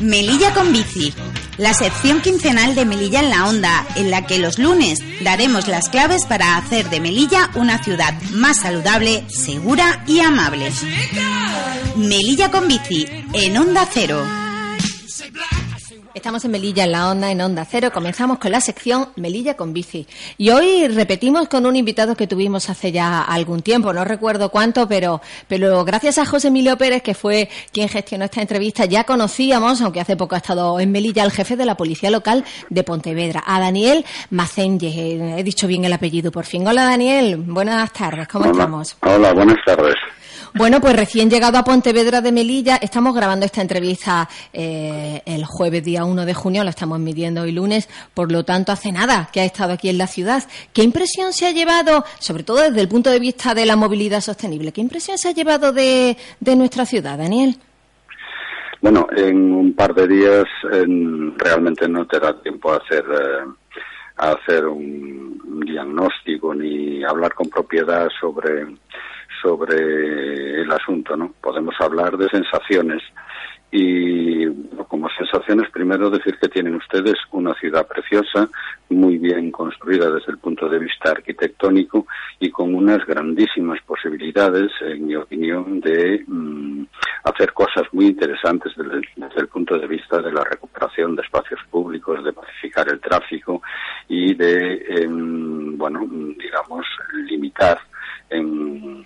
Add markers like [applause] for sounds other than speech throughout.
Melilla con bici, la sección quincenal de Melilla en la Onda, en la que los lunes daremos las claves para hacer de Melilla una ciudad más saludable, segura y amable. Melilla con bici, en Onda Cero. Estamos en Melilla, en la onda, en Onda Cero. Comenzamos con la sección Melilla con bici. Y hoy repetimos con un invitado que tuvimos hace ya algún tiempo, no recuerdo cuánto, pero, pero gracias a José Emilio Pérez, que fue quien gestionó esta entrevista, ya conocíamos, aunque hace poco ha estado en Melilla, al jefe de la Policía Local de Pontevedra, a Daniel Macenge. He dicho bien el apellido por fin. Hola Daniel, buenas tardes, ¿cómo estamos? Hola, buenas tardes. Bueno, pues recién llegado a Pontevedra de Melilla, estamos grabando esta entrevista eh, el jueves día 1 de junio, la estamos midiendo hoy lunes, por lo tanto hace nada que ha estado aquí en la ciudad. ¿Qué impresión se ha llevado, sobre todo desde el punto de vista de la movilidad sostenible, qué impresión se ha llevado de, nuestra ciudad, Daniel? Bueno, en un par de días realmente no te da tiempo a hacer... Eh, a hacer un diagnóstico ni hablar con propiedad sobre sobre el asunto, ¿no? Podemos hablar de sensaciones y como sensaciones primero decir que tienen ustedes una ciudad preciosa, muy bien construida desde el punto de vista arquitectónico y con unas grandísimas posibilidades, en mi opinión, de mm, hacer cosas muy interesantes desde, el punto de vista de la recuperación de espacios públicos, de pacificar el tráfico y de, em, bueno, digamos, limitar en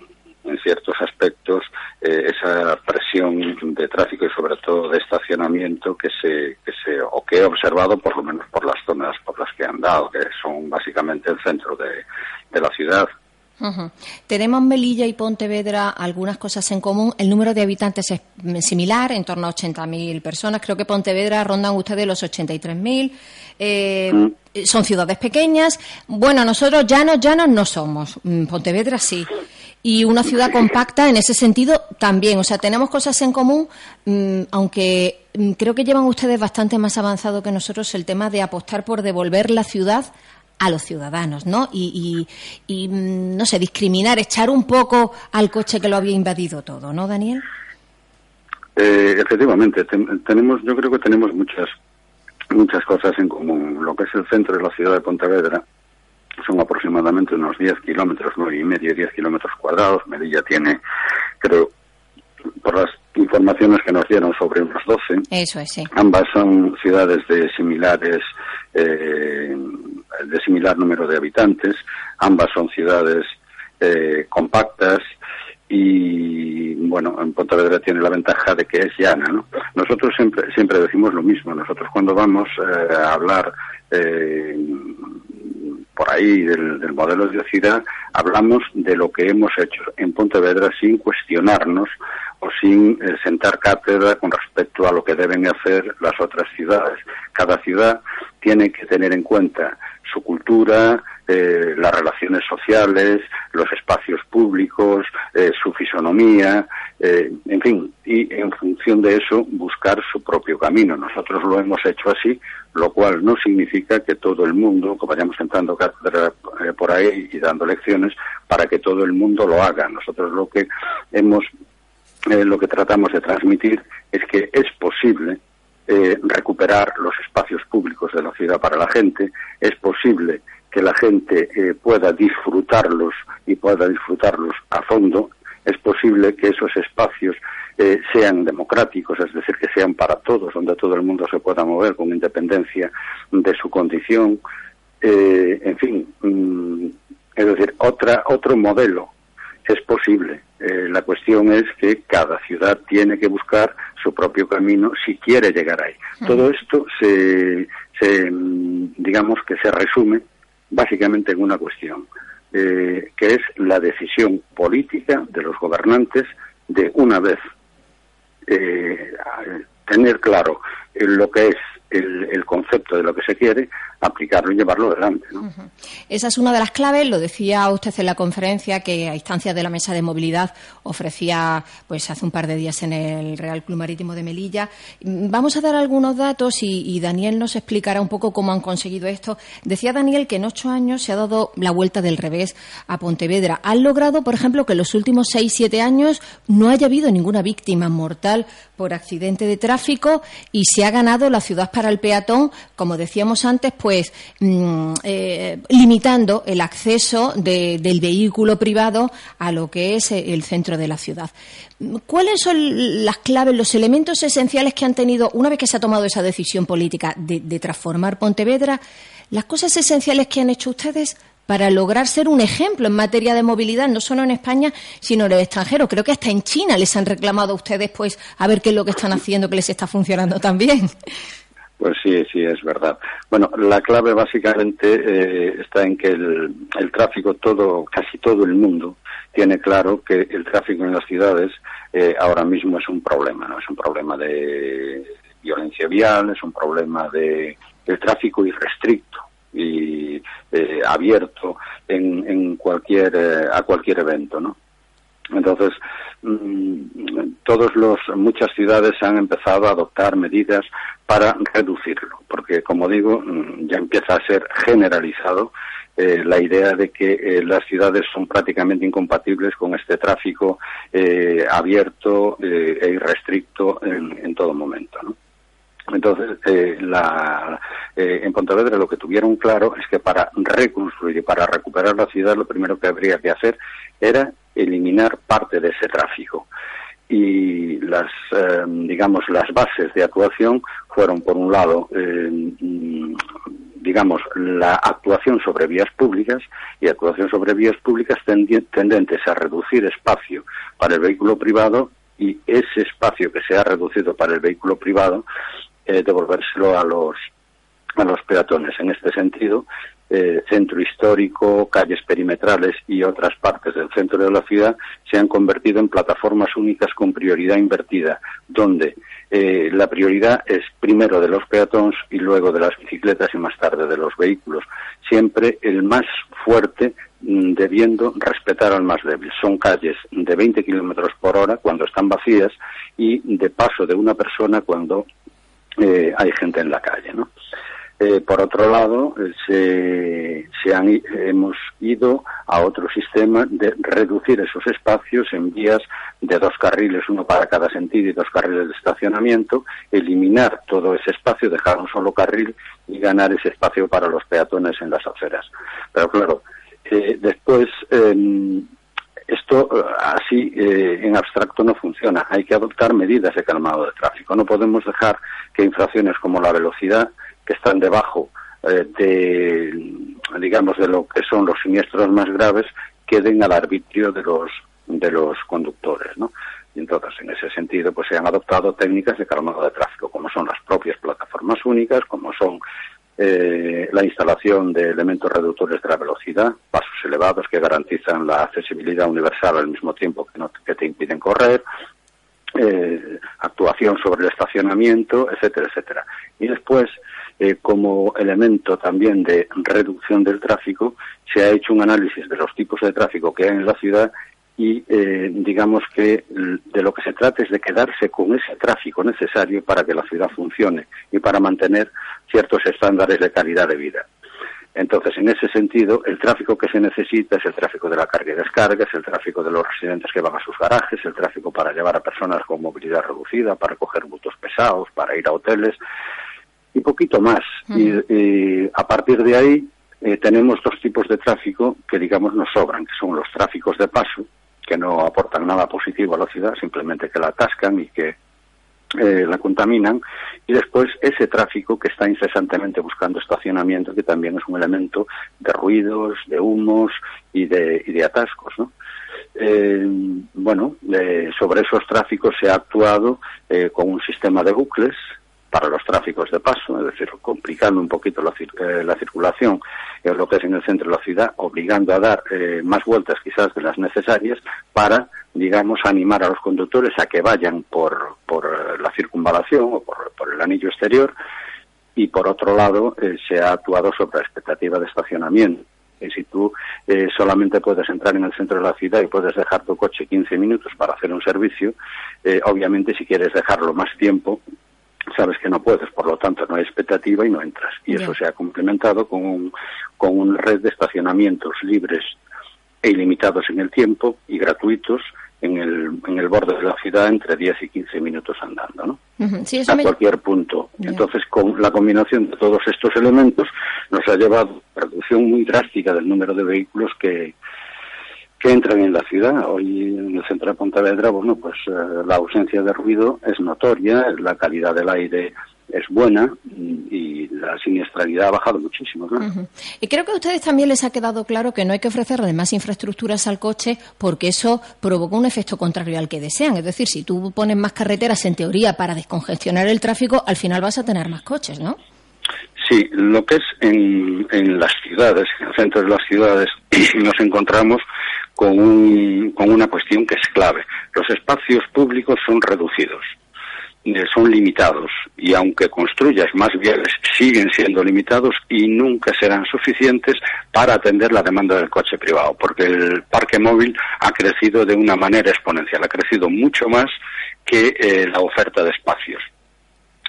en ciertos aspectos eh, esa presión de tráfico y sobre todo de estacionamiento que se, que se o que he observado por lo menos por las zonas por las que he andado que son básicamente el centro de, la ciudad Tenemos Melilla y Pontevedra algunas cosas en común. El número de habitantes es similar, en torno a 80.000 personas. Creo que Pontevedra rondan ustedes los 83.000. Eh, mm. Son ciudades pequeñas. Bueno, nosotros llanos, llanos no somos. Mm, Pontevedra sí y una ciudad compacta en ese sentido también. O sea, tenemos cosas en común, mm, aunque creo que llevan ustedes bastante más avanzado que nosotros el tema de apostar por devolver la ciudad a los ciudadanos, ¿no? Y, mm, no sé, discriminar, echar un poco al coche que lo había invadido todo, ¿no, Daniel? Eh, efectivamente, tenemos, yo creo que tenemos muchas muchas cosas en común. Lo que es el centro de la ciudad de Pontevedra, son aproximadamente unos 10 kilómetros, nueve y medio, 10 kilómetros cuadrados. Melilla tiene, creo, por las informaciones que nos dieron sobre unos 12. Eso es, sí. Ambas son ciudades de similares, eh, de similar número de habitantes. Ambas son ciudades eh, compactas y bueno, en Pontevedra tiene la ventaja de que es llana, ¿no? Nosotros siempre siempre decimos lo mismo. Nosotros cuando vamos eh, a hablar eh, por ahí del, modelo de ciudad, hablamos de lo que hemos hecho en Pontevedra sin cuestionarnos o sin eh, sentar cátedra con respecto a lo que deben hacer las otras ciudades. Cada ciudad tiene que tener en cuenta su cultura, eh, las relaciones sociales, los espacios públicos, eh, su fisonomía, eh, en fin, y en función de eso buscar su propio camino. Nosotros lo hemos hecho así, lo cual no significa que todo el mundo, que vayamos entrando por ahí y dando lecciones, para que todo el mundo lo haga. Nosotros lo que hemos, lo que tratamos de transmitir es que es posible recuperar los espacios públicos de la ciudad para la gente, es posible que la gente eh, pueda disfrutarlos y pueda disfrutarlos a fondo, es posible que esos espacios eh, sean democráticos, es decir, que sean para todos, donde todo el mundo se pueda mover con independencia de su condición, eh, en fin, mm, es decir, otra, otro modelo es posible. la cuestión es que cada ciudad tiene que buscar su propio camino si quiere llegar ahí. Todo esto se, se, mm, digamos que se resume básicamente en una cuestión, eh, que es la decisión política de los gobernantes de una vez eh, tener claro lo que es el, concepto de lo que se quiere, aplicarlo y llevarlo adelante. Esa es una de las claves, lo decía usted en la conferencia que a instancias de la mesa de movilidad ofrecía pues hace un par de días en el Real Club Marítimo de Melilla. Vamos a dar algunos datos y, Daniel nos explicará un poco cómo han conseguido esto. Decía Daniel que en ocho años se ha dado la vuelta del revés a Pontevedra. Han logrado, por ejemplo, que en los últimos seis, siete años no haya habido ninguna víctima mortal por accidente de tráfico y se ha ganado la ciudad para el peatón, como decíamos antes, pues mm, eh, limitando el acceso del vehículo privado a lo que es el centro de la ciudad. ¿Cuáles son las claves, los elementos esenciales que han tenido, una vez que se ha tomado esa decisión política de transformar Pontevedra, las cosas esenciales que han hecho ustedes para lograr ser un ejemplo en materia de movilidad, no solo en España, sino en el extranjero. Creo que hasta en China les han reclamado a ustedes, pues, a ver qué es lo que están haciendo, que les está funcionando también. Pues sí, sí, es verdad. Bueno, la clave básicamente eh, está en que el, tráfico, todo, casi todo el mundo, tiene claro que el tráfico en las ciudades eh, ahora mismo es un problema, ¿no? Es un problema de violencia vial, es un problema de el tráfico irrestricto y eh, abierto en, en cualquier eh, a cualquier evento, ¿no? Entonces, mm, todos los muchas ciudades han empezado a adoptar medidas para reducirlo, porque como digo, mm, ya empieza a ser generalizado eh, la idea de que las ciudades son prácticamente incompatibles con este tráfico abierto e irrestricto en, en todo momento. ¿no? Entonces, eh, la, eh, en Pontevedra lo que tuvieron claro es que para reconstruir y para recuperar la ciudad lo primero que habría que hacer era eliminar parte de ese tráfico. Y las, eh, digamos, las bases de actuación fueron, por un lado, mm, digamos, la actuación sobre vías públicas y actuación sobre vías públicas tendentes a reducir espacio para el vehículo privado y ese espacio que se ha reducido para el vehículo privado eh, devolvérselo a los a los peatones. En este sentido, eh, centro histórico, calles perimetrales y otras partes del centro de la ciudad se han convertido en plataformas únicas con prioridad invertida, donde eh, la prioridad es primero de los peatones y luego de las bicicletas y más tarde de los vehículos. Siempre el más fuerte mm, debiendo respetar al más débil. Son calles de 20 kilómetros por hora cuando están vacías y de paso de una persona cuando eh, hay gente en la calle, ¿no? Eh, por otro lado, se, han, hemos ido a otro sistema de reducir esos espacios en vías de dos carriles, uno para cada sentido y dos carriles de estacionamiento, eliminar todo ese espacio, dejar un solo carril y ganar ese espacio para los peatones en las aceras. Pero claro, eh, después em, esto eh, así eh, en abstracto no funciona. Hay que adoptar medidas de calmado de tráfico. No podemos dejar que infracciones como la velocidad, que están debajo eh, de, digamos, de lo que son los siniestros más graves, queden al arbitrio de los de los conductores, ¿no? Y entonces, en ese sentido, pues se han adoptado técnicas de calmado de tráfico, como son las propias plataformas únicas, como son eh, la instalación de elementos reductores de la velocidad, pasos elevados que garantizan la accesibilidad universal al mismo tiempo que, no, que te impiden correr, eh, actuación sobre el estacionamiento, etcétera, etcétera. Y después, eh, como elemento también de reducción del tráfico, se ha hecho un análisis de los tipos de tráfico que hay en la ciudad y eh, digamos que de lo que se trata es de quedarse con ese tráfico necesario para que la ciudad funcione y para mantener ciertos estándares de calidad de vida. Entonces, en ese sentido, el tráfico que se necesita es el tráfico de la carga y descarga, es el tráfico de los residentes que van a sus garajes, el tráfico para llevar a personas con movilidad reducida, para coger bultos pesados, para ir a hoteles y poquito más. y, a partir de ahí eh, tenemos dos tipos de tráfico que, digamos, nos sobran, que son los tráficos de paso, que no aportan nada positivo a la ciudad, simplemente que la atascan y que eh, la contaminan, y después ese tráfico que está incesantemente buscando estacionamiento, que también es un elemento de ruidos, de humos y de, y de atascos. ¿no? Eh, bueno, eh, sobre esos tráficos se ha actuado con un sistema de bucles para los tráficos de paso, es decir, complicando un poquito la, eh, la circulación en lo que es en el centro de la ciudad, obligando a dar eh, más vueltas quizás de las necesarias para, digamos, animar a los conductores a que vayan por, por la circunvalación o por, por el anillo exterior y por otro lado eh, se ha actuado sobre la expectativa de estacionamiento. Si tú eh, solamente puedes entrar en el centro de la ciudad y puedes dejar tu coche 15 minutos para hacer un servicio, eh, obviamente si quieres dejarlo más tiempo, sabes que no puedes, por lo tanto no hay expectativa y no entras. Y eso se ha complementado con, con una red de estacionamientos libres e ilimitados en el tiempo y gratuitos en el, en el borde de la ciudad entre 10 y 15 minutos andando, ¿no? a cualquier punto. Entonces, con la combinación de todos estos elementos nos ha llevado a una reducción muy drástica del número de vehículos que, que entran en la ciudad. Hoy en el centro de Pontevedra, bueno, pues eh, la ausencia de ruido es notoria, la calidad del aire es buena y la siniestralidad ha bajado muchísimo. Y creo que a ustedes también les ha quedado claro que no hay que ofrecerle más infraestructuras al coche porque eso provoca un efecto contrario al que desean. Es decir, si tú pones más carreteras en teoría para descongestionar el tráfico, al final vas a tener más coches, ¿no? Sí, lo que es en, en las ciudades, en el centro de las ciudades, [clears throat] nos encontramos con, un, con una cuestión que es clave. Los espacios públicos son reducidos eh, son limitados y aunque construyas más viales siguen siendo limitados y nunca serán suficientes para atender la demanda del coche privado porque el parque móvil ha crecido de una manera exponencial, ha crecido mucho más que eh, la oferta de espacios.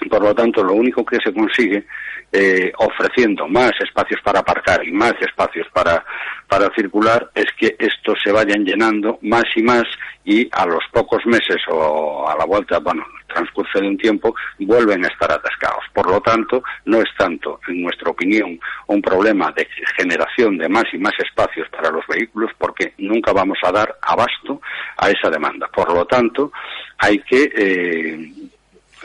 Por lo tanto, lo único que se consigue eh, ofreciendo más espacios para aparcar y más espacios para, para circular es que estos se vayan llenando más y más y a los pocos meses o a la vuelta, bueno, transcurso de un tiempo, vuelven a estar atascados. Por lo tanto, no es tanto, en nuestra opinión, un problema de generación de más y más espacios para los vehículos porque nunca vamos a dar abasto a esa demanda. Por lo tanto, hay que eh,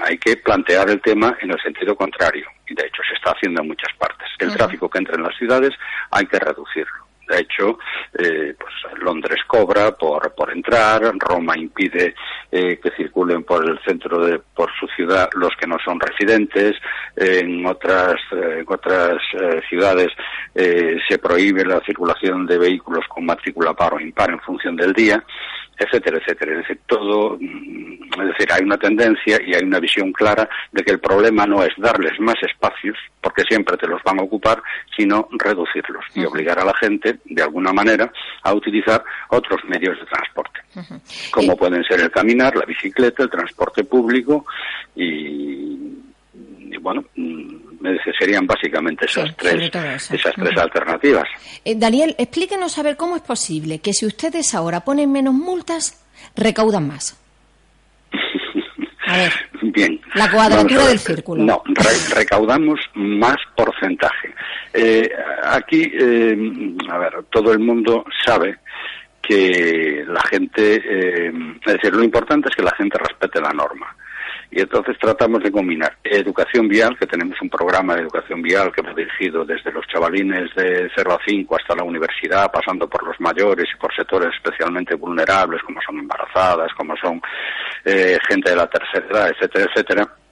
hay que plantear el tema en el sentido contrario, y de hecho se está haciendo en muchas partes. El tráfico que entra en las ciudades hay que reducirlo. De hecho, eh, pues Londres cobra por, por entrar, Roma impide eh, que circulen por el centro de por su ciudad los que no son residentes. en otras eh, en otras ciudades se prohíbe la circulación de vehículos con matrícula par o impar en función del día etcétera, etcétera. Es decir, todo, mm, es decir, hay una tendencia y hay una visión clara de que el problema no es darles más espacios, porque siempre te los van a ocupar, sino reducirlos y obligar a la gente, de alguna manera, a utilizar otros medios de transporte, como pueden ser el caminar, la bicicleta, el transporte público y, bueno, mm, serían básicamente esas tres, esas tres alternativas. Eh, Daniel, explíquenos a ver cómo es posible que si ustedes ahora ponen menos multas, recaudan más. A ver. [laughs] Bien. La cuadratura del círculo. No, recaudamos más porcentaje. Eh, aquí, eh, a ver, todo el mundo sabe que la gente, es decir, lo importante es que la gente respete la norma. Y entonces tratamos de combinar educación vial, que tenemos un programa de educación vial que hemos dirigido desde los chavalines de 0 a 5 hasta la universidad, pasando por los mayores y por sectores especialmente vulnerables, como son embarazadas, como son eh, gente de la tercera edad, etcétera, etcétera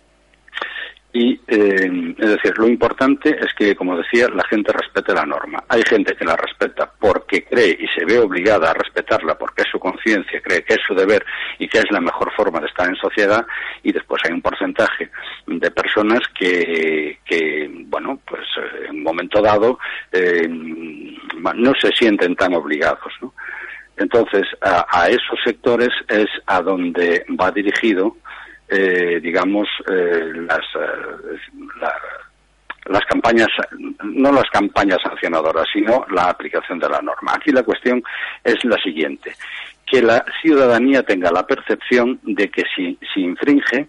y, eh, es decir, lo importante es que, como decía, la gente respete la norma. Hay gente que la respeta porque cree y se ve obligada a respetarla porque es su conciencia, cree que es su deber y que es la mejor forma de estar en sociedad. Y después hay un porcentaje de personas que, que bueno, pues eh, en un momento dado eh, no se sienten tan obligados, ¿no? Entonces, a, a esos sectores es a donde va dirigido eh, digamos, eh, las, eh, las campañas, no las campañas sancionadoras, sino la aplicación de la norma. Aquí la cuestión es la siguiente, que la ciudadanía tenga la percepción de que si, si infringe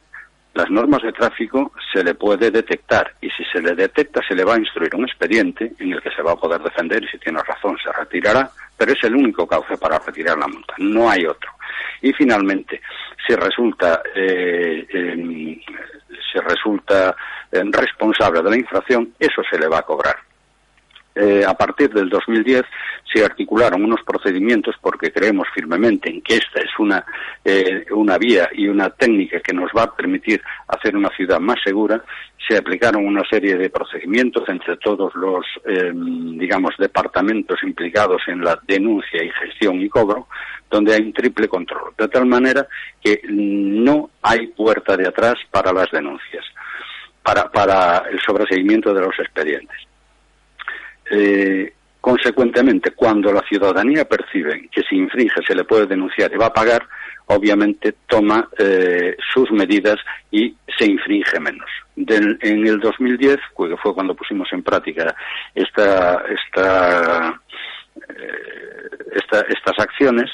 las normas de tráfico se le puede detectar y si se le detecta se le va a instruir un expediente en el que se va a poder defender y si tiene razón se retirará, pero es el único cauce para retirar la multa, no hay otro. Y finalmente, si resulta, eh, si resulta eh, responsable de la infracción, eso se le va a cobrar. Eh, a partir del 2010 se articularon unos procedimientos porque creemos firmemente en que esta es una, eh, una vía y una técnica que nos va a permitir hacer una ciudad más segura. Se aplicaron una serie de procedimientos entre todos los, em, digamos, departamentos implicados en la denuncia y gestión y cobro, donde hay un triple control, de tal manera que no hay puerta de atrás para las denuncias. para, para el sobreseguimiento de los expedientes. Eh, consecuentemente, cuando la ciudadanía percibe que si infringe se le puede denunciar y va a pagar, obviamente toma eh, sus medidas y se infringe menos. en el 2010, que fue cuando pusimos en práctica esta, eh, estas acciones,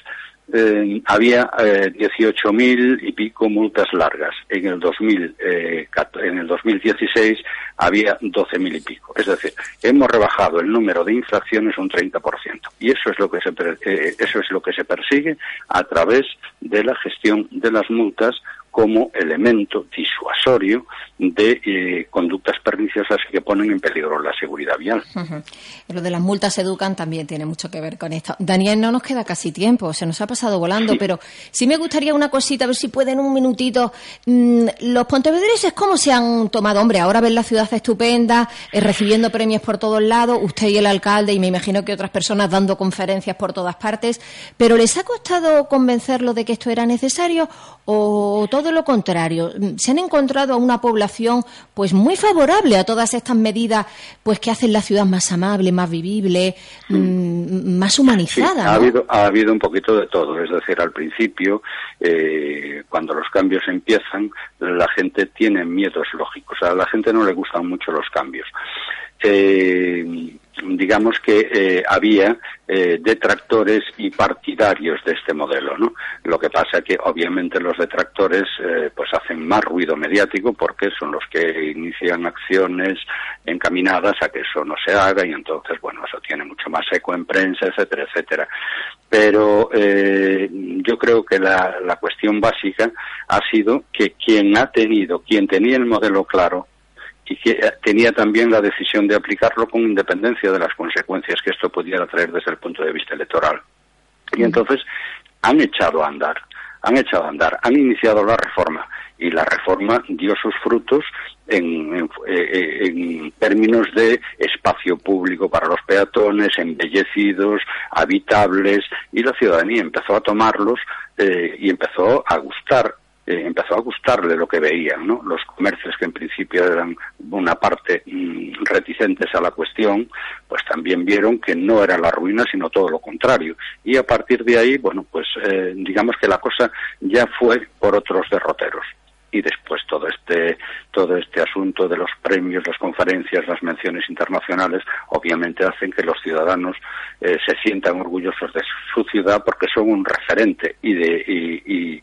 eh, había eh, 18.000 y pico multas largas. En el, 2000, eh, en el 2016 había 12.000 y pico. Es decir, hemos rebajado el número de infracciones un 30%. Y eso es lo que se, eh, eso es lo que se persigue a través de la gestión de las multas como elemento disuasorio de eh, conductas perniciosas que ponen en peligro la seguridad vial. Lo de las multas educan también tiene mucho que ver con esto. Daniel, no nos queda casi tiempo, se nos ha pasado volando, pero sí me gustaría una cosita, a ver si pueden un minutito. Mm, los pontevedreses, ¿cómo se han tomado? Hombre, ahora ven la ciudad estupenda, eh, recibiendo premios por todos lados, usted y el alcalde, y me imagino que otras personas dando conferencias por todas partes, pero ¿les ha costado convencerlo de que esto era necesario o todo todo lo contrario. Se han encontrado a una población pues muy favorable a todas estas medidas pues que hacen la ciudad más amable, más vivible, mm, más humanizada. ha, habido, ha habido un poquito de todo. Es decir, al principio, eh, cuando los cambios empiezan, la gente tiene miedos lógicos. A la gente no le gustan mucho los cambios. Eh, digamos que eh, había eh, detractores y partidarios de este modelo, ¿no? Lo que pasa que obviamente los detractores eh, pues hacen más ruido mediático porque son los que inician acciones encaminadas a que eso no se haga y entonces bueno eso tiene mucho más eco en prensa, etcétera, etcétera. Pero yo creo que la, la cuestión básica ha sido que quien ha tenido, quien tenía el modelo claro y que tenía también la decisión de aplicarlo con independencia de las consecuencias que esto pudiera traer desde el punto de vista electoral. Y entonces han echado a andar, han echado a andar, han iniciado la reforma y la reforma dio sus frutos en, en, eh, términos de espacio público para los peatones, embellecidos, habitables, y la ciudadanía empezó a tomarlos eh, y empezó a gustar eh, empezó a gustarle lo que veían, ¿no? Los comercios que en principio eran una parte mm, reticentes a la cuestión, pues también vieron que no era la ruina, sino todo lo contrario. Y a partir de ahí, bueno, pues eh, digamos que la cosa ya fue por otros derroteros y después todo este todo este asunto de los premios, las conferencias, las menciones internacionales, obviamente hacen que los ciudadanos eh, se sientan orgullosos de su ciudad porque son un referente y de y, Mm,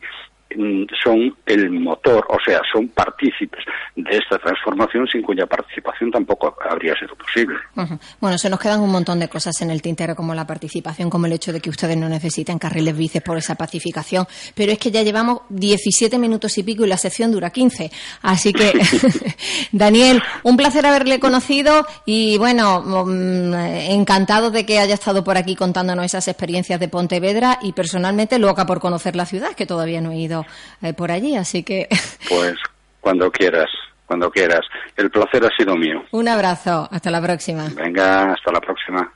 son el motor, o sea, son partícipes de esta transformación sin cuya participación tampoco habría sido posible. Bueno, se nos quedan un montón de cosas en el tintero, como la participación, como el hecho de que ustedes no necesiten carriles bices por esa pacificación, pero es que ya llevamos 17 minutos y pico y la sección dura 15. Así que, [laughs] [laughs] Daniel, un placer haberle conocido y, bueno, mm, encantado de que haya estado por aquí contándonos esas experiencias de Pontevedra y personalmente loca por conocer la ciudad, que todavía no he ido eh, por allí, así que... [laughs] Pues cuando quieras, cuando quieras. El placer ha sido mío. Un abrazo, hasta la próxima. Venga, hasta la próxima.